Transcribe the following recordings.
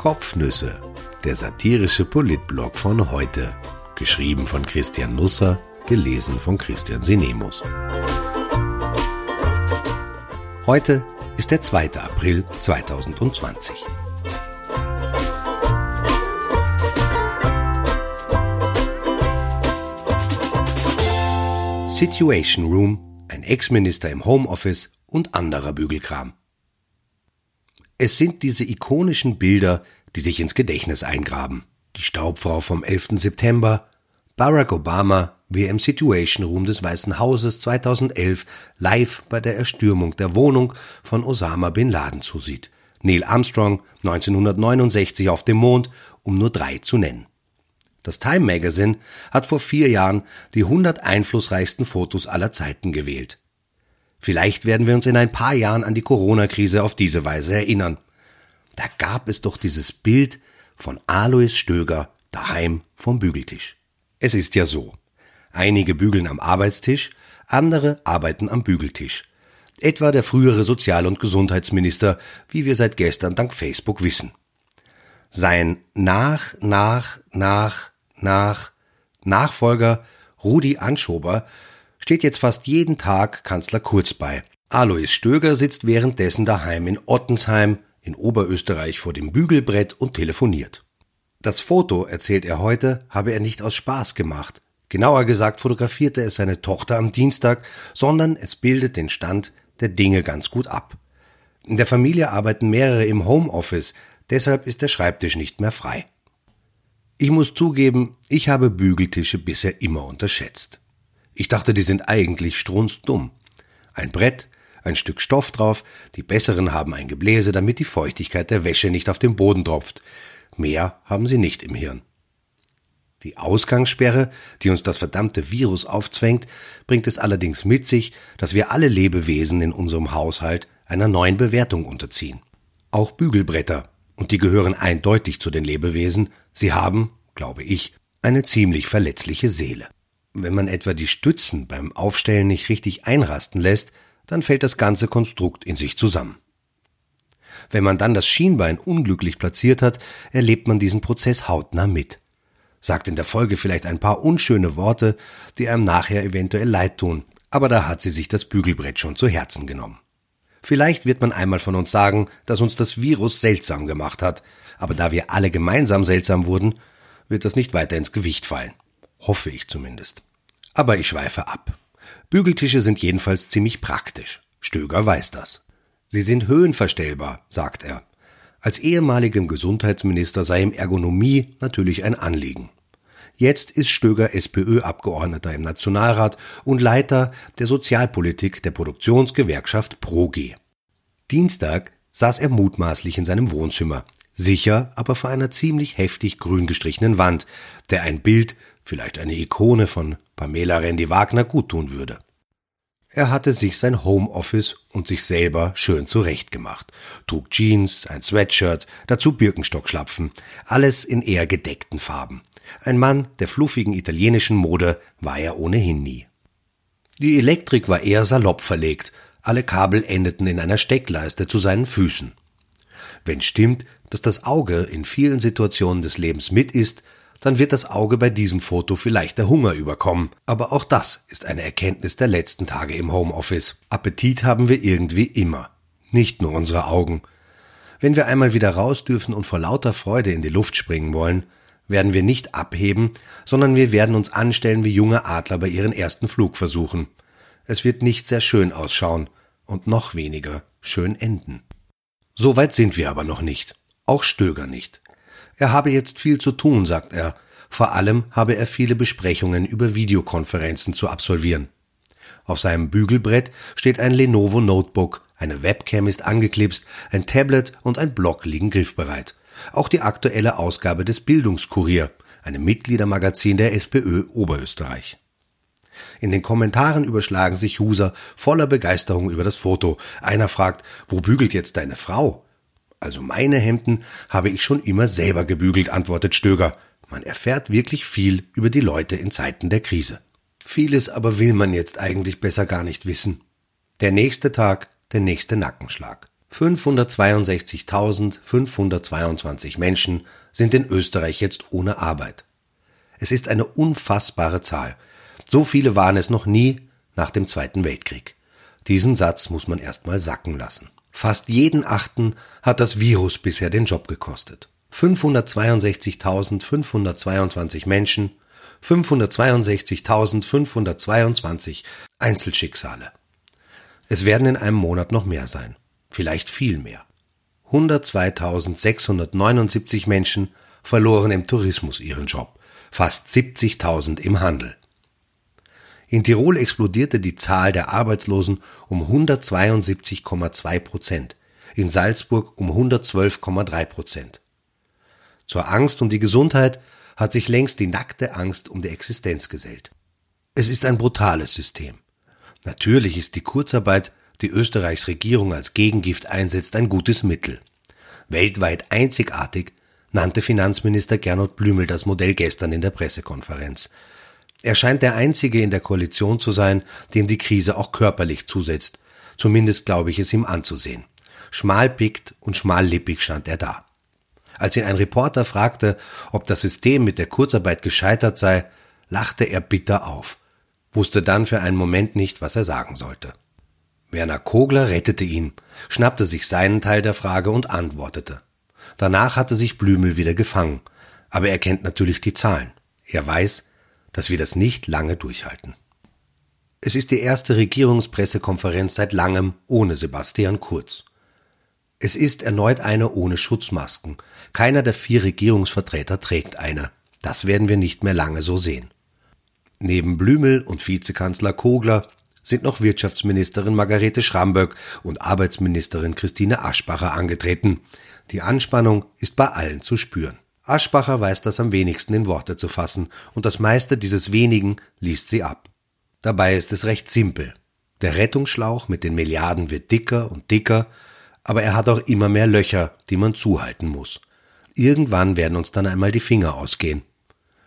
Kopfnüsse, der satirische Politblog von heute. Geschrieben von Christian Nusser, gelesen von Christian Sinemus. Heute ist der 2. April 2020. Situation Room, ein Ex-Minister im Homeoffice und anderer Bügelkram. Es sind diese ikonischen Bilder, die sich ins Gedächtnis eingraben. Die Staubfrau vom 11. September, Barack Obama, wie im Situation Room des Weißen Hauses 2011 live bei der Erstürmung der Wohnung von Osama bin Laden zusieht. Neil Armstrong 1969 auf dem Mond, um nur drei zu nennen. Das Time Magazine hat vor vier Jahren die 100 einflussreichsten Fotos aller Zeiten gewählt. Vielleicht werden wir uns in ein paar Jahren an die Corona-Krise auf diese Weise erinnern. Da gab es doch dieses Bild von Alois Stöger daheim vom Bügeltisch. Es ist ja so. Einige bügeln am Arbeitstisch, andere arbeiten am Bügeltisch. Etwa der frühere Sozial- und Gesundheitsminister, wie wir seit gestern dank Facebook wissen. Sein nach, nach, nach, nach Nachfolger Rudi Anschober steht jetzt fast jeden Tag Kanzler Kurz bei. Alois Stöger sitzt währenddessen daheim in Ottensheim in Oberösterreich vor dem Bügelbrett und telefoniert. Das Foto, erzählt er heute, habe er nicht aus Spaß gemacht. Genauer gesagt fotografierte er seine Tochter am Dienstag, sondern es bildet den Stand der Dinge ganz gut ab. In der Familie arbeiten mehrere im Homeoffice, deshalb ist der Schreibtisch nicht mehr frei. Ich muss zugeben, ich habe Bügeltische bisher immer unterschätzt. Ich dachte, die sind eigentlich strunzdumm. Ein Brett, ein Stück Stoff drauf, die besseren haben ein Gebläse, damit die Feuchtigkeit der Wäsche nicht auf den Boden tropft. Mehr haben sie nicht im Hirn. Die Ausgangssperre, die uns das verdammte Virus aufzwängt, bringt es allerdings mit sich, dass wir alle Lebewesen in unserem Haushalt einer neuen Bewertung unterziehen. Auch Bügelbretter, und die gehören eindeutig zu den Lebewesen, sie haben, glaube ich, eine ziemlich verletzliche Seele. Wenn man etwa die Stützen beim Aufstellen nicht richtig einrasten lässt, dann fällt das ganze Konstrukt in sich zusammen. Wenn man dann das Schienbein unglücklich platziert hat, erlebt man diesen Prozess hautnah mit. Sagt in der Folge vielleicht ein paar unschöne Worte, die einem nachher eventuell leid tun, aber da hat sie sich das Bügelbrett schon zu Herzen genommen. Vielleicht wird man einmal von uns sagen, dass uns das Virus seltsam gemacht hat, aber da wir alle gemeinsam seltsam wurden, wird das nicht weiter ins Gewicht fallen. Hoffe ich zumindest. Aber ich schweife ab. Bügeltische sind jedenfalls ziemlich praktisch. Stöger weiß das. Sie sind höhenverstellbar, sagt er. Als ehemaligem Gesundheitsminister sei ihm Ergonomie natürlich ein Anliegen. Jetzt ist Stöger SPÖ-Abgeordneter im Nationalrat und Leiter der Sozialpolitik der Produktionsgewerkschaft ProG. Dienstag saß er mutmaßlich in seinem Wohnzimmer, sicher aber vor einer ziemlich heftig grün gestrichenen Wand, der ein Bild, vielleicht eine Ikone von Pamela Randy Wagner guttun würde. Er hatte sich sein Homeoffice und sich selber schön zurechtgemacht, trug Jeans, ein Sweatshirt, dazu Birkenstockschlapfen, alles in eher gedeckten Farben. Ein Mann der fluffigen italienischen Mode war er ohnehin nie. Die Elektrik war eher salopp verlegt, alle Kabel endeten in einer Steckleiste zu seinen Füßen. Wenn stimmt, dass das Auge in vielen Situationen des Lebens mit ist, dann wird das Auge bei diesem Foto vielleicht der Hunger überkommen. Aber auch das ist eine Erkenntnis der letzten Tage im Homeoffice. Appetit haben wir irgendwie immer. Nicht nur unsere Augen. Wenn wir einmal wieder raus dürfen und vor lauter Freude in die Luft springen wollen, werden wir nicht abheben, sondern wir werden uns anstellen wie junge Adler bei ihren ersten Flugversuchen. Es wird nicht sehr schön ausschauen und noch weniger schön enden. So weit sind wir aber noch nicht. Auch Stöger nicht. Er habe jetzt viel zu tun, sagt er. Vor allem habe er viele Besprechungen über Videokonferenzen zu absolvieren. Auf seinem Bügelbrett steht ein Lenovo Notebook, eine Webcam ist angeklipst, ein Tablet und ein Block liegen griffbereit. Auch die aktuelle Ausgabe des Bildungskurier, einem Mitgliedermagazin der SPÖ Oberösterreich. In den Kommentaren überschlagen sich User voller Begeisterung über das Foto. Einer fragt, wo bügelt jetzt deine Frau? Also meine Hemden habe ich schon immer selber gebügelt, antwortet Stöger. Man erfährt wirklich viel über die Leute in Zeiten der Krise. Vieles aber will man jetzt eigentlich besser gar nicht wissen. Der nächste Tag, der nächste Nackenschlag. 562.522 Menschen sind in Österreich jetzt ohne Arbeit. Es ist eine unfassbare Zahl. So viele waren es noch nie nach dem Zweiten Weltkrieg. Diesen Satz muss man erstmal sacken lassen. Fast jeden Achten hat das Virus bisher den Job gekostet. 562.522 Menschen, 562.522 Einzelschicksale. Es werden in einem Monat noch mehr sein, vielleicht viel mehr. 102.679 Menschen verloren im Tourismus ihren Job, fast 70.000 im Handel. In Tirol explodierte die Zahl der Arbeitslosen um 172,2 Prozent, in Salzburg um 112,3 Prozent. Zur Angst um die Gesundheit hat sich längst die nackte Angst um die Existenz gesellt. Es ist ein brutales System. Natürlich ist die Kurzarbeit, die Österreichs Regierung als Gegengift einsetzt, ein gutes Mittel. Weltweit einzigartig nannte Finanzminister Gernot Blümel das Modell gestern in der Pressekonferenz. Er scheint der Einzige in der Koalition zu sein, dem die Krise auch körperlich zusetzt. Zumindest glaube ich es ihm anzusehen. Schmalpickt und schmallippig stand er da. Als ihn ein Reporter fragte, ob das System mit der Kurzarbeit gescheitert sei, lachte er bitter auf, wusste dann für einen Moment nicht, was er sagen sollte. Werner Kogler rettete ihn, schnappte sich seinen Teil der Frage und antwortete. Danach hatte sich Blümel wieder gefangen, aber er kennt natürlich die Zahlen. Er weiß, dass wir das nicht lange durchhalten. Es ist die erste Regierungspressekonferenz seit langem ohne Sebastian Kurz. Es ist erneut eine ohne Schutzmasken. Keiner der vier Regierungsvertreter trägt eine. Das werden wir nicht mehr lange so sehen. Neben Blümel und Vizekanzler Kogler sind noch Wirtschaftsministerin Margarete Schramböck und Arbeitsministerin Christine Aschbacher angetreten. Die Anspannung ist bei allen zu spüren. Aschbacher weiß das am wenigsten in Worte zu fassen, und das meiste dieses wenigen liest sie ab. Dabei ist es recht simpel. Der Rettungsschlauch mit den Milliarden wird dicker und dicker, aber er hat auch immer mehr Löcher, die man zuhalten muss. Irgendwann werden uns dann einmal die Finger ausgehen.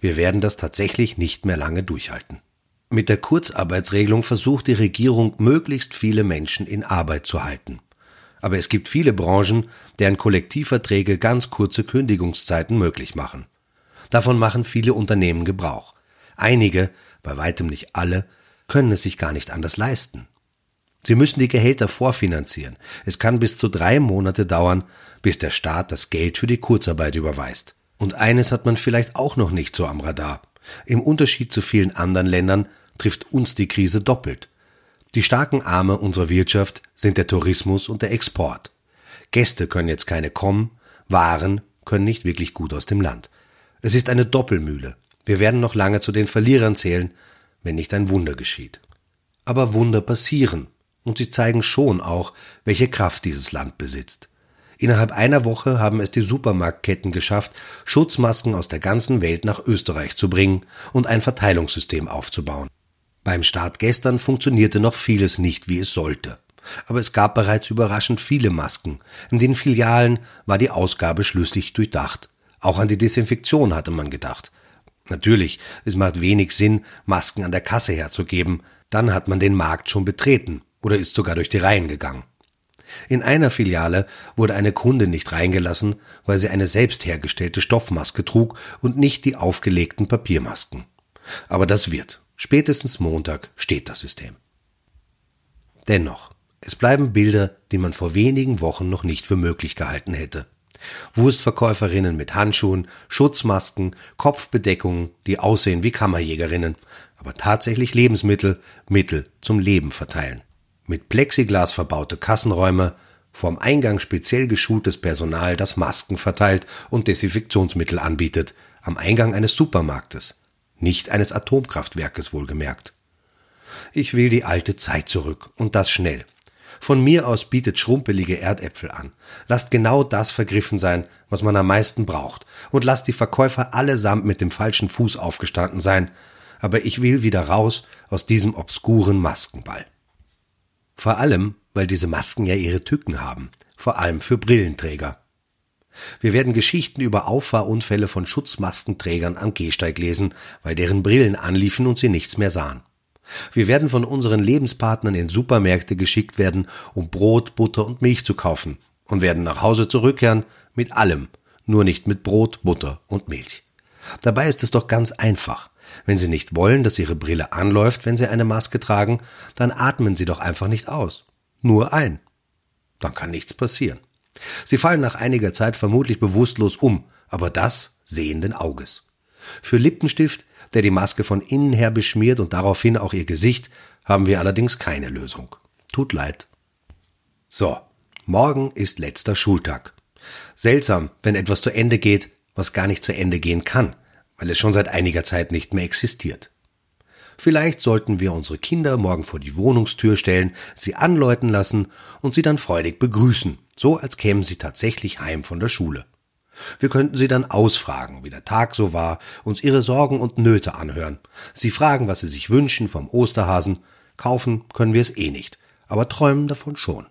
Wir werden das tatsächlich nicht mehr lange durchhalten. Mit der Kurzarbeitsregelung versucht die Regierung, möglichst viele Menschen in Arbeit zu halten. Aber es gibt viele Branchen, deren Kollektivverträge ganz kurze Kündigungszeiten möglich machen. Davon machen viele Unternehmen Gebrauch. Einige, bei weitem nicht alle, können es sich gar nicht anders leisten. Sie müssen die Gehälter vorfinanzieren. Es kann bis zu drei Monate dauern, bis der Staat das Geld für die Kurzarbeit überweist. Und eines hat man vielleicht auch noch nicht so am Radar. Im Unterschied zu vielen anderen Ländern trifft uns die Krise doppelt. Die starken Arme unserer Wirtschaft sind der Tourismus und der Export. Gäste können jetzt keine kommen, Waren können nicht wirklich gut aus dem Land. Es ist eine Doppelmühle. Wir werden noch lange zu den Verlierern zählen, wenn nicht ein Wunder geschieht. Aber Wunder passieren, und sie zeigen schon auch, welche Kraft dieses Land besitzt. Innerhalb einer Woche haben es die Supermarktketten geschafft, Schutzmasken aus der ganzen Welt nach Österreich zu bringen und ein Verteilungssystem aufzubauen. Beim Start gestern funktionierte noch vieles nicht, wie es sollte. Aber es gab bereits überraschend viele Masken. In den Filialen war die Ausgabe schlüssig durchdacht. Auch an die Desinfektion hatte man gedacht. Natürlich, es macht wenig Sinn, Masken an der Kasse herzugeben. Dann hat man den Markt schon betreten oder ist sogar durch die Reihen gegangen. In einer Filiale wurde eine Kunde nicht reingelassen, weil sie eine selbst hergestellte Stoffmaske trug und nicht die aufgelegten Papiermasken. Aber das wird. Spätestens Montag steht das System. Dennoch, es bleiben Bilder, die man vor wenigen Wochen noch nicht für möglich gehalten hätte. Wurstverkäuferinnen mit Handschuhen, Schutzmasken, Kopfbedeckungen, die aussehen wie Kammerjägerinnen, aber tatsächlich Lebensmittel, Mittel zum Leben verteilen. Mit Plexiglas verbaute Kassenräume, vorm Eingang speziell geschultes Personal, das Masken verteilt und Desinfektionsmittel anbietet, am Eingang eines Supermarktes nicht eines Atomkraftwerkes wohlgemerkt. Ich will die alte Zeit zurück, und das schnell. Von mir aus bietet schrumpelige Erdäpfel an. Lasst genau das vergriffen sein, was man am meisten braucht, und lasst die Verkäufer allesamt mit dem falschen Fuß aufgestanden sein, aber ich will wieder raus aus diesem obskuren Maskenball. Vor allem, weil diese Masken ja ihre Tücken haben, vor allem für Brillenträger. Wir werden Geschichten über Auffahrunfälle von Schutzmaskenträgern am Gehsteig lesen, weil deren Brillen anliefen und sie nichts mehr sahen. Wir werden von unseren Lebenspartnern in Supermärkte geschickt werden, um Brot, Butter und Milch zu kaufen und werden nach Hause zurückkehren mit allem, nur nicht mit Brot, Butter und Milch. Dabei ist es doch ganz einfach. Wenn Sie nicht wollen, dass Ihre Brille anläuft, wenn Sie eine Maske tragen, dann atmen Sie doch einfach nicht aus. Nur ein. Dann kann nichts passieren. Sie fallen nach einiger Zeit vermutlich bewusstlos um, aber das sehenden Auges. Für Lippenstift, der die Maske von innen her beschmiert und daraufhin auch ihr Gesicht, haben wir allerdings keine Lösung. Tut leid. So, morgen ist letzter Schultag. Seltsam, wenn etwas zu Ende geht, was gar nicht zu Ende gehen kann, weil es schon seit einiger Zeit nicht mehr existiert. Vielleicht sollten wir unsere Kinder morgen vor die Wohnungstür stellen, sie anläuten lassen und sie dann freudig begrüßen, so als kämen sie tatsächlich heim von der Schule. Wir könnten sie dann ausfragen, wie der Tag so war, uns ihre Sorgen und Nöte anhören, sie fragen, was sie sich wünschen vom Osterhasen, kaufen können wir es eh nicht, aber träumen davon schon.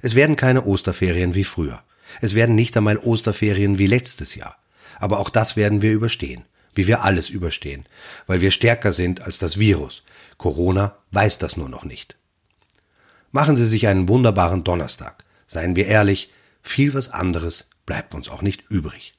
Es werden keine Osterferien wie früher. Es werden nicht einmal Osterferien wie letztes Jahr. Aber auch das werden wir überstehen, wie wir alles überstehen, weil wir stärker sind als das Virus. Corona weiß das nur noch nicht. Machen Sie sich einen wunderbaren Donnerstag. Seien wir ehrlich, viel was anderes bleibt uns auch nicht übrig.